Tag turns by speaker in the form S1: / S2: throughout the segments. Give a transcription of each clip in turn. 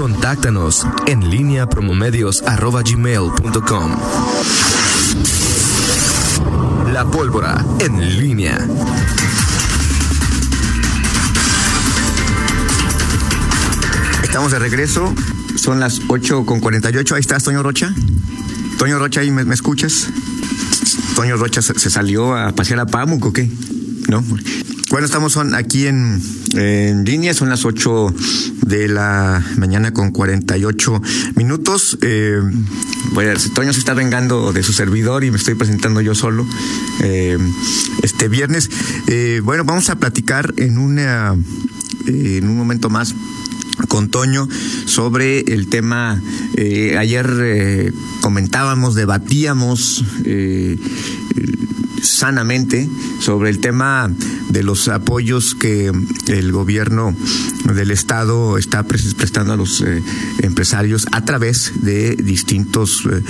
S1: Contáctanos en línea promomedios.com. La pólvora en línea.
S2: Estamos de regreso. Son las 8 con 48. Ahí estás, Toño Rocha. Toño Rocha, ¿ahí me, escuchas? Toño Rocha se, se, salió a pasear a Pamuc o qué? ¿No? Bueno, estamos aquí en, en línea, son las 8 de la mañana con 48 minutos. Eh, bueno, Toño se está vengando de su servidor y me estoy presentando yo solo eh, este viernes. Eh, bueno, vamos a platicar en una en un momento más con Toño sobre el tema. Eh, ayer eh, comentábamos, debatíamos eh, sanamente sobre el tema de los apoyos que el gobierno del estado está prestando a los eh, empresarios a través de distintos eh,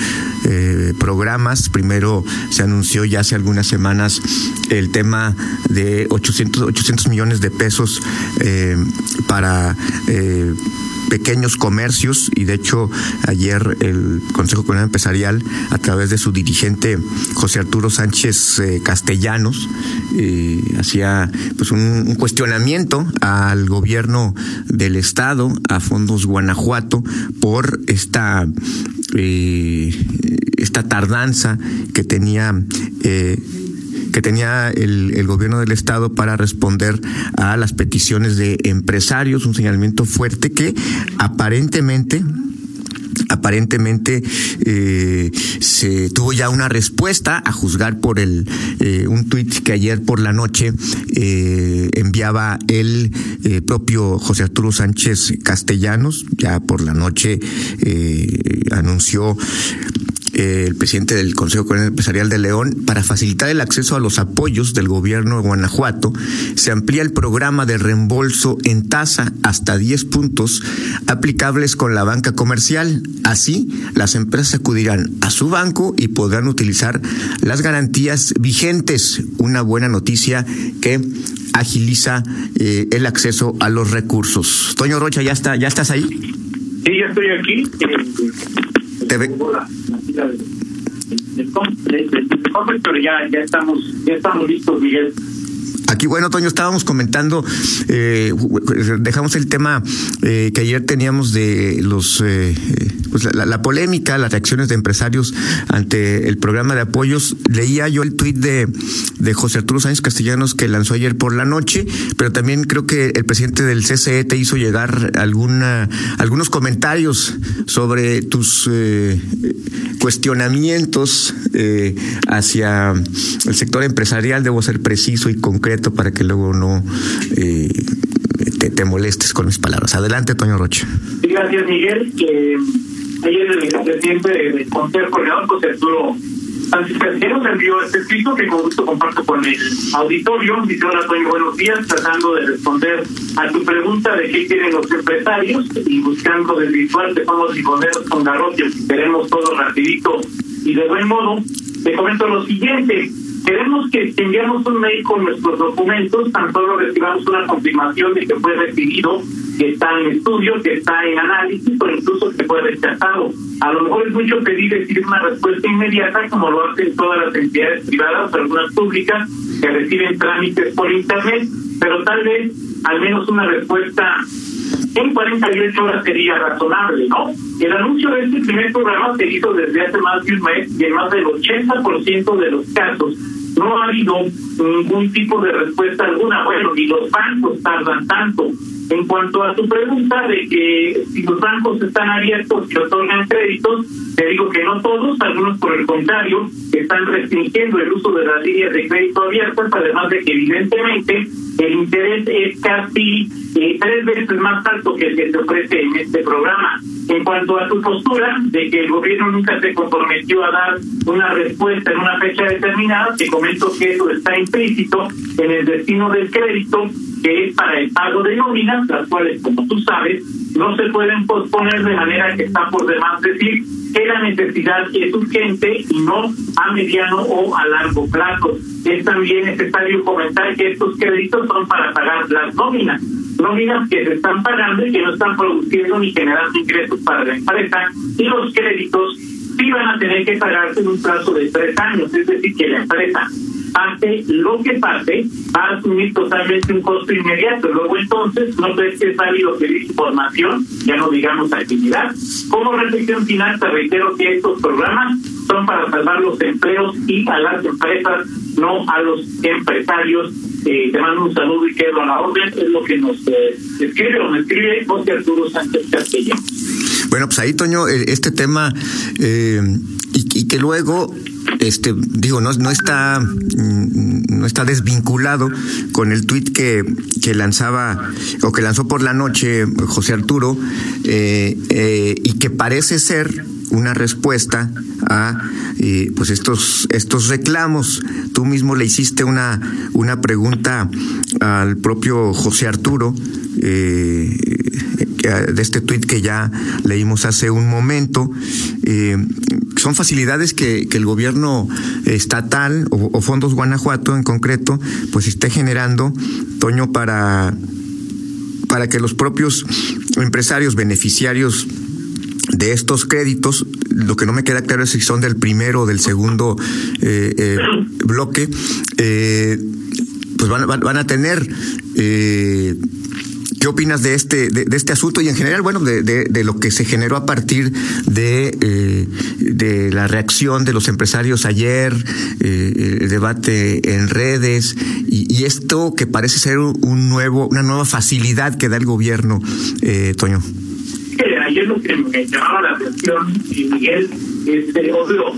S2: eh, programas. Primero se anunció ya hace algunas semanas el tema de 800, 800 millones de pesos para pequeños comercios y de hecho ayer el Consejo Comunal Empresarial a través de su dirigente José Arturo Sánchez eh, Castellanos eh, hacía pues un, cuestionamiento al gobierno del estado a Fondos Guanajuato por esta eh, esta tardanza que tenía que tenía el, el, gobierno del estado para responder a las peticiones de empresarios, un señalamiento fuerte que aparentemente aparentemente eh, se tuvo ya una respuesta a juzgar por el eh, un tuit que ayer por la noche eh, enviaba el propio José Arturo Sánchez Castellanos. Ya por la noche anunció el presidente del Consejo Empresarial de León, para facilitar el acceso a los apoyos del gobierno de Guanajuato, se amplía el programa de reembolso en tasa hasta 10 puntos aplicables con la banca comercial. Así, las empresas acudirán a su banco y podrán utilizar las garantías vigentes. Una buena noticia que agiliza eh, el acceso a los recursos. Toño Rocha, ¿ya, está, ya estás ahí?
S3: Sí, ya estoy aquí.
S2: Te ve
S3: pero ya, ya estamos, ya estamos listos, Miguel.
S2: Aquí, bueno, Toño, estábamos comentando, eh, dejamos el tema eh, que ayer teníamos de los, eh, pues la, polémica, las reacciones de empresarios ante el programa de apoyos. Leía yo el tuit de, de José Arturo Sánchez Castellanos que lanzó ayer por la noche, pero también creo que el presidente del CCE te hizo llegar alguna, algunos comentarios sobre tus cuestionamientos hacia el sector empresarial. Debo ser preciso y concreto para que luego no eh, te, te, molestes con mis palabras. Adelante, Toño Rocha.
S3: Gracias, Miguel. Eh, ayer el presidente del Consejo Coordinador, José Arturo Sánchez Castellanos, envió este escrito que con gusto comparto con el auditorio. Dice, hola, Toño, buenos días, tratando de responder a tu pregunta de qué quieren los empresarios y buscando desvirtuar de cómo y con garrotes y queremos todo rapidito y de buen modo. Te comento lo siguiente queremos que enviamos un mail con nuestros documentos, tan solo recibamos una confirmación de que fue recibido, que está en estudio, que está en análisis o incluso que fue rechazado. A lo mejor es mucho pedir decir una respuesta inmediata, como lo hacen todas las entidades privadas, algunas públicas, que reciben trámites por Internet, pero tal vez al menos una respuesta en 48 horas sería razonable, ¿no? El anuncio de este primer programa se hizo desde hace más de un mes y en más del 80% de los casos no ha habido ningún tipo de respuesta alguna. Bueno, ni los bancos tardan tanto. En cuanto a tu pregunta de que si los bancos están abiertos y otorgan créditos, te digo que no todos, algunos por el contrario, están restringiendo el uso de las líneas de crédito abiertas, además de que evidentemente el interés es casi eh, tres veces más alto que el que se ofrece en este programa. En cuanto a tu postura de que el gobierno nunca se comprometió a dar una respuesta en una fecha determinada, te comento que eso está implícito en el destino del crédito, que es para el pago de nóminas, las cuales, como tú sabes, no se pueden posponer de manera que está por demás decir que la necesidad es urgente y no a mediano o a largo plazo. Es también necesario comentar que estos créditos son para pagar las nóminas. nóminas que se están pagando y que no están produciendo ni generando ingresos para la empresa y los créditos sí van a tener que pagarse en un plazo de tres años, es decir, que la empresa parte lo que parte va a asumir totalmente un costo inmediato. Luego entonces, no sé si es válido pedir información, ya no digamos actividad. Como reflexión final, te reitero que estos programas son para salvar los empleos y a las empresas, no a los empresarios. Eh, te mando un saludo y quedo a la orden, es lo que nos eh, escribe o me escribe José Arturo Sánchez Castilla.
S2: Bueno, pues ahí, Toño, este tema, eh, y, que luego este digo no no está mm, no está desvinculado con el tuit que, que lanzaba o que lanzó por la noche José Arturo eh, eh, y que parece ser una respuesta a eh, pues estos estos reclamos. Tú mismo le hiciste una una pregunta al propio José Arturo eh, de este tuit que ya leímos hace un momento son facilidades que, el gobierno estatal o, fondos Guanajuato en concreto pues esté generando Toño para para que los propios empresarios beneficiarios de estos créditos, lo que no me queda claro es si son del primero o del segundo eh, eh, bloque, eh, pues van, a tener ¿Qué opinas de este, de, de, este asunto y en general, bueno, de, de, de, lo que se generó a partir de, eh, de la reacción de los empresarios ayer, eh, el debate en redes y, esto que parece ser un nuevo, una nueva facilidad que da el gobierno, eh, Toño?
S3: Ayer lo que me llamaba la atención, Miguel, es obvio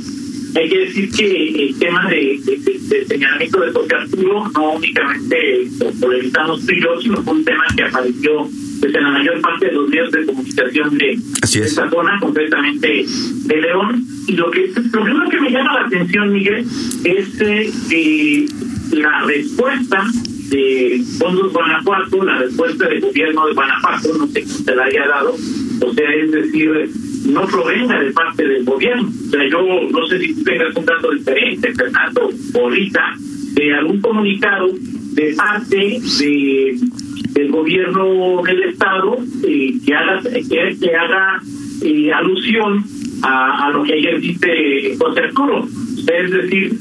S3: hay que decir que el tema de, de, de señalamiento de José Arturo no únicamente evitamos tú y yo, sino fue un tema que apareció pues, en la mayor parte de los medios de comunicación de, esta zona, concretamente de León. Y lo que lo primero que me llama la atención, Miguel, es eh, la respuesta de Fondos Guanajuato, la respuesta del gobierno de Guanajuato, no sé quién se la haya dado, o sea, es decir, no provenga de parte del gobierno. O sea, yo no sé si tengas un dato diferente, Fernando, ahorita, de algún comunicado de parte de del gobierno del estado eh, que haga que haga eh, alusión a, a, lo que ayer dice José Arturo. Es decir,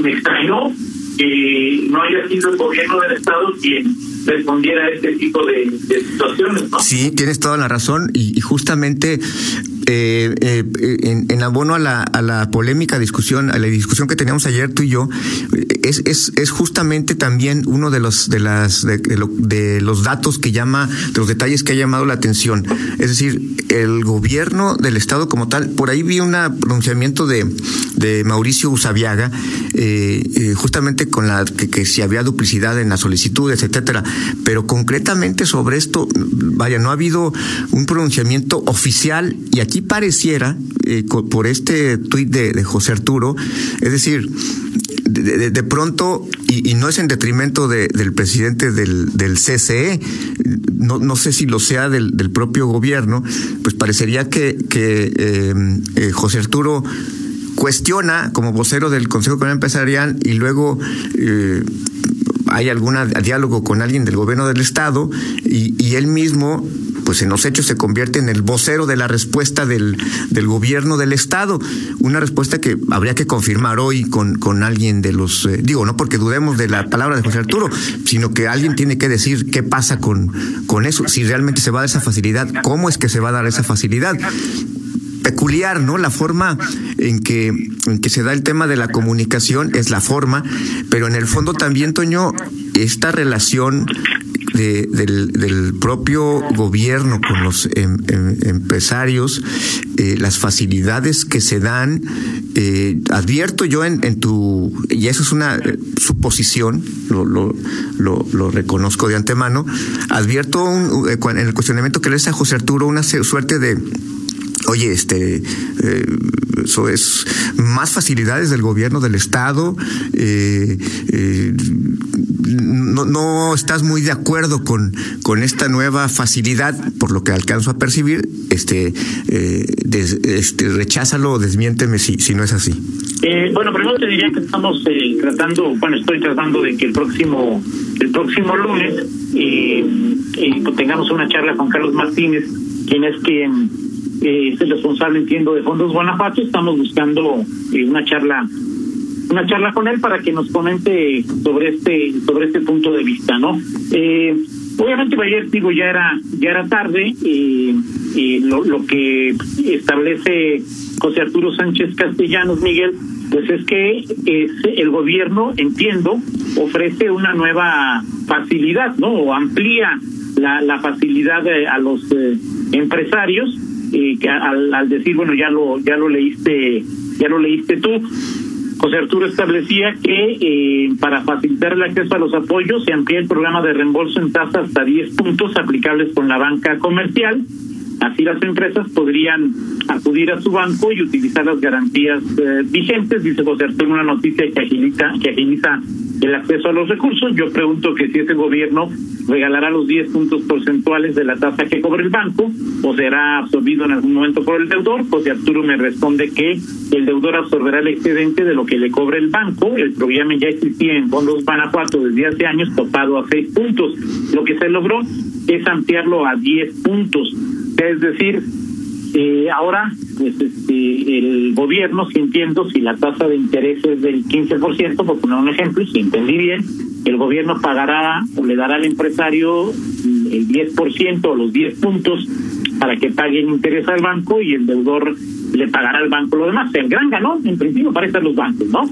S3: me extrañó que no haya sido el gobierno del estado quien respondiera a este tipo de, situaciones. ¿no?
S2: Sí, tienes toda la razón y, y justamente eh, eh, en, abono a la, a la polémica discusión, a la discusión que teníamos ayer tú y yo, es, es, es justamente también uno de los de las de, de, lo, de, los datos que llama, de los detalles que ha llamado la atención. Es decir, el gobierno del estado como tal, por ahí vi un pronunciamiento de, de Mauricio Usabiaga, eh, eh, justamente con la que, que si había duplicidad en las solicitudes, etcétera. Pero concretamente sobre esto, vaya, no ha habido un pronunciamiento oficial y aquí pareciera, eh, por este tuit de, José Arturo, es decir, de, pronto, y, no es en detrimento del presidente del, CCE, no, sé si lo sea del, propio gobierno, pues parecería que, que eh, José Arturo cuestiona como vocero del Consejo Económico Empresarial y luego eh, hay algún diálogo con alguien del gobierno del Estado y él mismo pues en los hechos se convierte en el vocero de la respuesta del, del gobierno del Estado. Una respuesta que habría que confirmar hoy con, con alguien de los, eh, digo, no porque dudemos de la palabra de José Arturo, sino que alguien tiene que decir qué pasa con, con eso, si realmente se va a dar esa facilidad, cómo es que se va a dar esa facilidad peculiar, ¿no? La forma en que, en que se da el tema de la comunicación es la forma, pero en el fondo también, Toño, esta relación de, del, propio gobierno con los em, em, empresarios, eh, las facilidades que se dan, eh, advierto yo en, tu, y eso es una eh, suposición, lo, lo, reconozco de antemano, advierto un, en el cuestionamiento que le hace a José Arturo una suerte de oye, este, eso es más facilidades del gobierno del estado, eh, no, no, estás muy de acuerdo con, con esta nueva facilidad, por lo que alcanzo a percibir, este, des, este recházalo o desmiénteme si, si no es así.
S3: bueno, primero te diría que estamos tratando, bueno, estoy tratando de que el próximo, el próximo lunes pues tengamos una charla con Carlos Martínez, quien es quien es el responsable, entiendo, de Fondos Guanajuato. Estamos buscando una charla una charla con él para que nos comente sobre este sobre este punto de vista, ¿no? Eh, obviamente ayer digo ya era ya era tarde y, y lo, lo que establece José Arturo Sánchez Castellanos Miguel pues es que el gobierno entiendo ofrece una nueva facilidad no o amplía la, la facilidad a los eh, empresarios y que al, al decir bueno ya lo ya lo leíste ya lo leíste tú José Arturo establecía que eh, para facilitar el acceso a los apoyos se amplía el programa de reembolso en tasa hasta 10 puntos aplicables con la banca comercial. Así las empresas podrían acudir a su banco y utilizar las garantías eh, vigentes, dice José Arturo, una noticia que agiliza, que agiliza el acceso a los recursos. Yo pregunto que si ese gobierno regalará los 10 puntos porcentuales de la tasa que cobra el banco o será absorbido en algún momento por el deudor. José Arturo me responde que el deudor absorberá el excedente de lo que le cobra el banco. El programa ya existía en fondos Guanajuato desde hace años, topado a 6 puntos. Lo que se logró es ampliarlo a 10 puntos. Es decir, eh, ahora, pues este, el gobierno, si entiendo, si la tasa de interés es del 15%, por poner un ejemplo, si entendí bien, el gobierno pagará o le dará al empresario el 10% o los 10 puntos para que pague el interés al banco y el deudor le pagará al banco lo demás. El gran ganón, en principio, para estar los bancos, ¿no?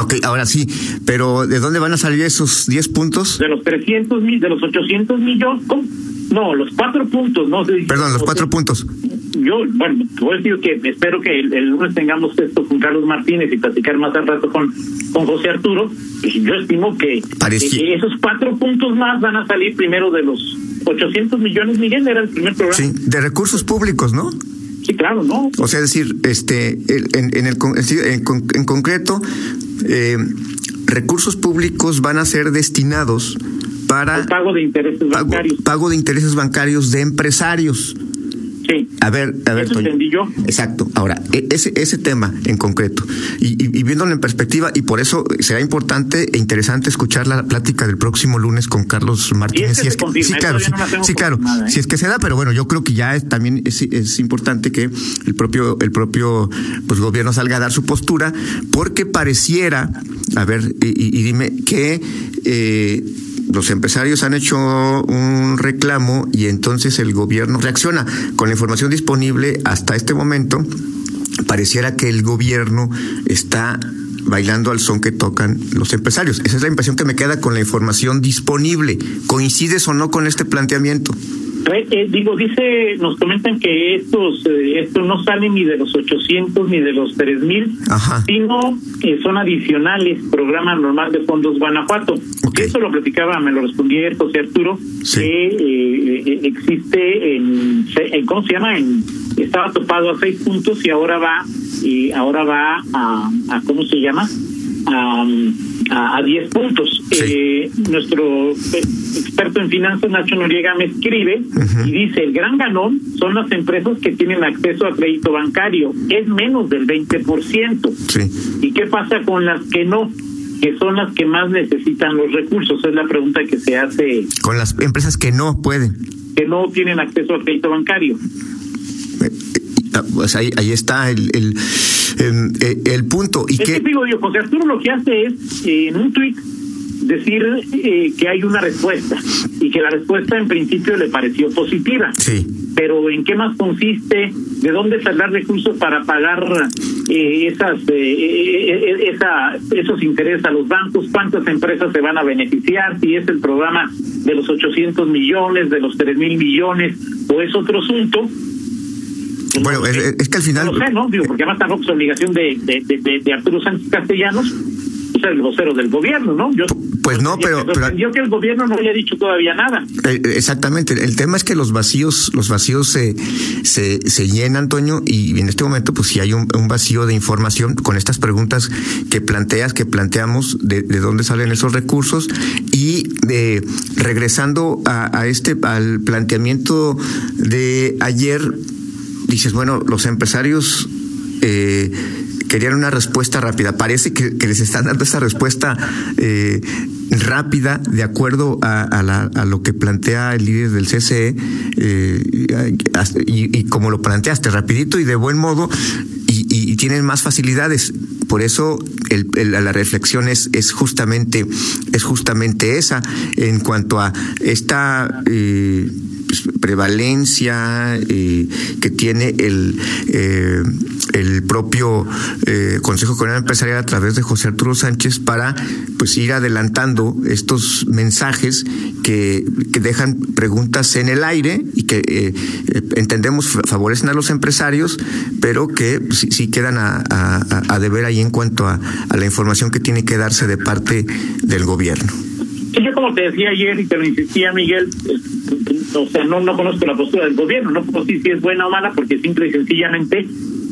S2: Ok, ahora sí, pero ¿de dónde van a salir esos 10 puntos?
S3: De los 300 mil, de los 800 millones, no, los cuatro puntos, no sé.
S2: Perdón, los cuatro puntos.
S3: Yo, bueno, voy a decir que espero que el, el, lunes tengamos esto con Carlos Martínez y platicar más al rato con, con José Arturo. Y yo estimo que, que, esos cuatro puntos más van a salir primero de los 800 millones, Miguel, era el primer programa.
S2: Sí, de recursos públicos, ¿no?
S3: Sí, claro, ¿no?
S2: O sea, decir, este, en, en, el, en, en concreto, eh, recursos públicos van a ser destinados para
S3: el pago de intereses
S2: pago,
S3: bancarios.
S2: Pago de intereses bancarios de empresarios.
S3: Sí.
S2: A ver, a ver,
S3: Eso
S2: Toño.
S3: entendí yo.
S2: Exacto. Ahora, ese, ese tema en concreto, y, y, y, viéndolo en perspectiva, y por eso será importante e interesante escuchar la plática del próximo lunes con Carlos Martínez.
S3: Si es que,
S2: si es que sí, claro, sí,
S3: no
S2: sí, claro.
S3: Nada, ¿eh?
S2: Si es que se da, pero bueno, yo creo que ya es, también es, es, importante que el propio, el propio pues, gobierno salga a dar su postura, porque pareciera, a ver, y, y dime, que eh, los empresarios han hecho un reclamo y entonces el gobierno reacciona con la información disponible hasta este momento. Pareciera que el gobierno está bailando al son que tocan los empresarios. Esa es la impresión que me queda con la información disponible. ¿Coincides o no con este planteamiento?
S3: Eh, eh, digo, dice, nos comentan que estos, eh, estos no salen ni de los 800 ni de los 3000, sino que son adicionales, programa normal de fondos Guanajuato.
S2: Okay.
S3: Eso lo platicaba, me lo respondía José Arturo,
S2: Sí.
S3: que eh, existe en, en, ¿cómo se llama? En, estaba topado a seis puntos y ahora va, y ahora va a, a ¿cómo se llama? A, a, a 10 puntos.
S2: Sí.
S3: Eh, nuestro experto en finanzas, Nacho Noriega, me escribe
S2: Uh -huh.
S3: y dice, el gran ganón son las empresas que tienen acceso a crédito bancario, es menos del 20%.
S2: Sí.
S3: ¿Y qué pasa con las que no? que son las que más necesitan los recursos, es la pregunta que se hace.
S2: Con las empresas que no pueden.
S3: Que no tienen acceso a crédito bancario.
S2: Pues ahí, ahí está el, el, el, el punto. ¿Y
S3: es
S2: que,
S3: que digo yo, José Arturo lo que hace es, eh, en un tuit, decir eh, que hay una respuesta y que la respuesta en principio le pareció positiva.
S2: Sí.
S3: Pero ¿en qué más consiste? ¿De dónde sacar recursos para pagar eh, esas eh, esa, esos intereses a los bancos? ¿Cuántas empresas se van a beneficiar? Si es el programa de los 800 millones, de los 3 mil millones o es otro asunto.
S2: Bueno,
S3: no
S2: es,
S3: sé.
S2: es, que al final.
S3: No sé, ¿no? Digo, porque además tampoco es obligación de, de, de, de Arturo Sánchez Castellanos el vocero del gobierno, ¿no? Yo,
S2: pues no, pero, pero
S3: que el gobierno no haya dicho todavía nada.
S2: Eh, exactamente. El tema es que los vacíos, los vacíos se, se, se llenan, Toño, y en este momento, pues si hay un, un, vacío de información con estas preguntas que planteas, que planteamos, de, de dónde salen esos recursos, y de, regresando a, a este, al planteamiento de ayer, dices, bueno, los empresarios eh, querían una respuesta rápida. Parece que, les están dando esa respuesta eh, rápida, de acuerdo a, lo que plantea el líder del CCE, eh, y, como lo planteaste, rapidito y de buen modo, y, tienen más facilidades. Por eso la reflexión es, justamente, es justamente esa en cuanto a esta prevalencia eh, que tiene el, eh, el propio eh, Consejo Comunal Empresarial a través de José Arturo Sánchez para pues ir adelantando estos mensajes que, dejan preguntas en el aire y que entendemos favorecen a los empresarios, pero que sí, quedan a, a, deber ahí en cuanto a la información que tiene que darse de parte del gobierno.
S3: Yo como te decía ayer y te lo insistía Miguel, o sea, no, no conozco la postura del gobierno, no puedo decir si es buena o mala porque simple y sencillamente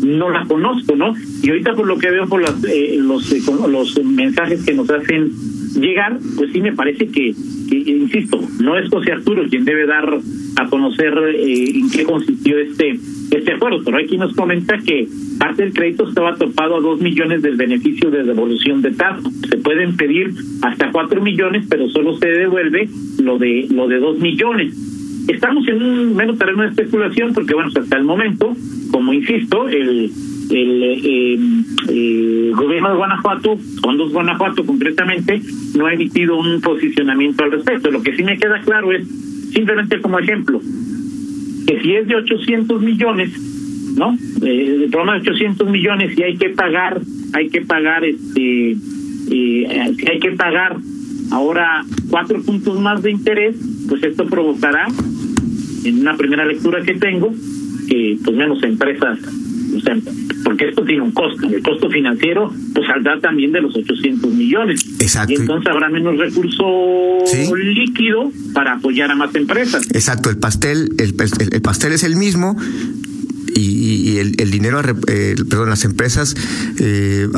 S3: no la conozco, ¿no? Y ahorita por lo que veo por las, eh, los, eh, los mensajes que nos hacen llegar, pues sí me parece que, insisto, no es José Arturo quien debe dar a conocer eh, en qué consistió este este acuerdo, pero aquí nos comenta que parte del crédito estaba topado a dos millones del beneficio de devolución de tasas. Se pueden pedir hasta cuatro millones, pero solo se devuelve lo de lo de dos millones. Estamos en un menos terreno de especulación porque, bueno, hasta el momento, como insisto, el, el eh, gobierno de Guanajuato, Fondos Guanajuato concretamente, no ha emitido un posicionamiento al respecto. Lo que sí me queda claro es, simplemente como ejemplo, que si es de 800 millones, ¿no? Eh, el programa de 800 millones y hay que pagar, hay que pagar este, eh, hay que pagar ahora cuatro puntos más de interés, pues esto provocará, en una primera lectura que tengo, que pues menos empresas, o sea, porque esto tiene un costo, el costo financiero pues saldrá también de los 800 millones.
S2: Exacto.
S3: Y entonces habrá menos recurso líquido para apoyar a más empresas.
S2: Exacto, el pastel, el, el pastel es el mismo, y, el, el, dinero, eh, perdón, las empresas eh,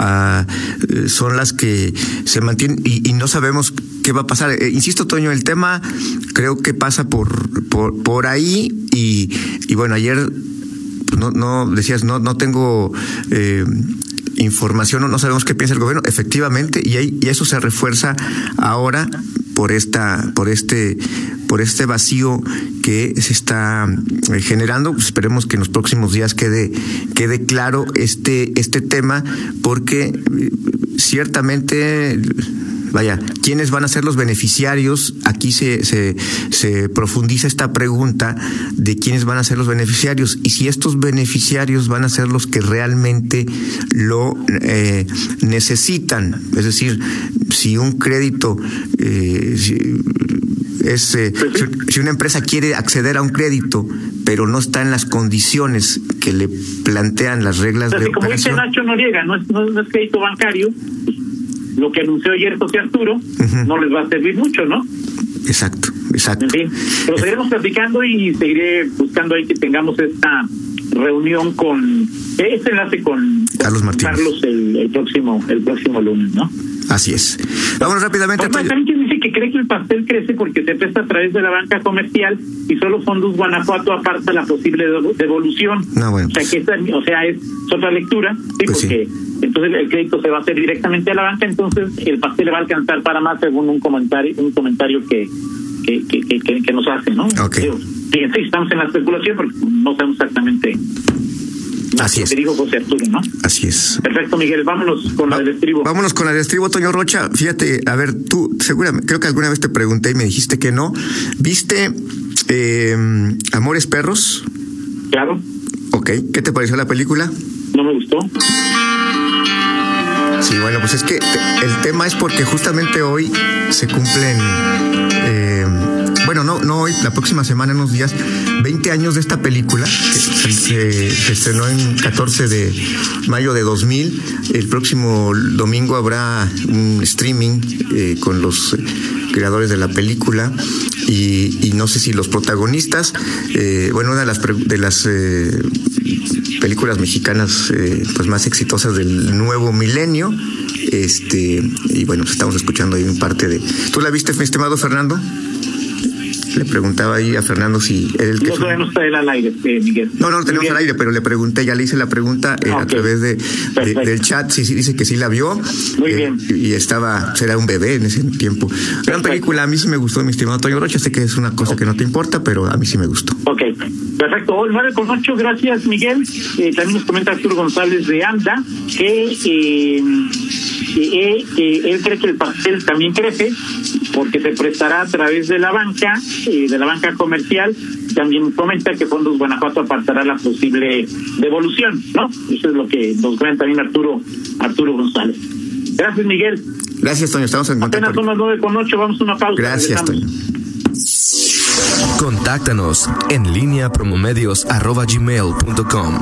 S2: son las que se mantienen y, no sabemos qué va a pasar. Eh, insisto, Toño, el tema creo que pasa por, por, ahí y, y bueno, ayer pues no, no decías, no, no tengo eh, información, no sabemos qué piensa el gobierno, efectivamente, y, y eso se refuerza ahora por esta, por este, por este vacío que se está eh, generando. Pues esperemos que en los próximos días quede, quede claro este, este tema, porque eh, ciertamente vaya, ¿quiénes van a ser los beneficiarios? Aquí se, se, se, profundiza esta pregunta de quiénes van a ser los beneficiarios y si estos beneficiarios van a ser los que realmente lo eh, necesitan. Es decir, si un crédito eh, es, eh, si, una empresa quiere acceder a un crédito, pero no está en las condiciones que le plantean las reglas de
S3: como dice Nacho Noriega, no es, no es crédito bancario, lo que anunció ayer José Arturo no les va a servir mucho, ¿no?
S2: Exacto, exacto.
S3: En fin, pero seguiremos platicando y seguiré buscando ahí que tengamos esta reunión con este enlace con
S2: Carlos Martínez.
S3: Carlos el, próximo el próximo lunes, ¿no?
S2: Así es. Vámonos rápidamente.
S3: Pues, que cree que el pastel crece porque se presta a través de la banca comercial y solo Fondos Guanajuato aparta la posible devolución.
S2: No, bueno.
S3: O sea, que esta, o sea, es otra lectura, ¿sí? Pues porque entonces el crédito se va a hacer directamente a la banca, entonces el pastel le va a alcanzar para más según un comentario un comentario que que, que, que, nos hace, ¿no?
S2: Okay.
S3: Sí, estamos en la especulación porque no sabemos exactamente
S2: Así es.
S3: Te digo José Arturo, ¿no?
S2: Así es.
S3: Perfecto, Miguel. Vámonos con la del estribo.
S2: Vámonos con la del estribo, Toño Rocha. Fíjate, a ver, tú, seguramente, creo que alguna vez te pregunté y me dijiste que no. ¿Viste eh, Amores Perros?
S3: Claro.
S2: Ok. ¿Qué te pareció la película?
S3: No me gustó.
S2: Sí, bueno, pues es que el tema es porque justamente hoy se cumplen, eh, bueno, no, no hoy, la próxima semana, en unos días, 20 años de esta película, se, estrenó en 14 de mayo de 2000. El próximo domingo habrá un streaming eh, con los creadores de la película y, no sé si los protagonistas, eh, bueno, una de las, de las películas mexicanas eh, pues más exitosas del nuevo milenio. Este, y bueno, estamos escuchando ahí un parte de. ¿Tú la viste, mi estimado Fernando? Le preguntaba ahí a Fernando si
S3: él el que... No, todavía no está él al aire, este, Miguel.
S2: No, no lo tenemos al aire, pero le pregunté, ya le hice la pregunta eh, a través de, del chat, sí, sí, dice que sí la vio.
S3: Muy eh, bien.
S2: Y estaba, será un bebé en ese tiempo. Gran película, a mí sí me gustó, mi estimado Toño Rocha, sé que es una cosa que no te importa, pero a mí sí me gustó.
S3: Ok, perfecto. 9 con 8, gracias Miguel. Eh, también nos comenta Arturo González de AMDA que... Eh, eh, él cree que el pastel también crece porque se prestará a través de la banca, eh, de la banca comercial. También comenta que Fondos Guanajuato apartará la posible devolución, ¿no? Eso es lo que nos comenta también Arturo, Arturo González. Gracias, Miguel.
S2: Gracias, Toño. Estamos en
S3: contacto. Apenas son las nueve con ocho. Vamos a una pausa.
S2: Gracias, Toño.
S1: Contáctanos en línea promomedios arroba gmail.com.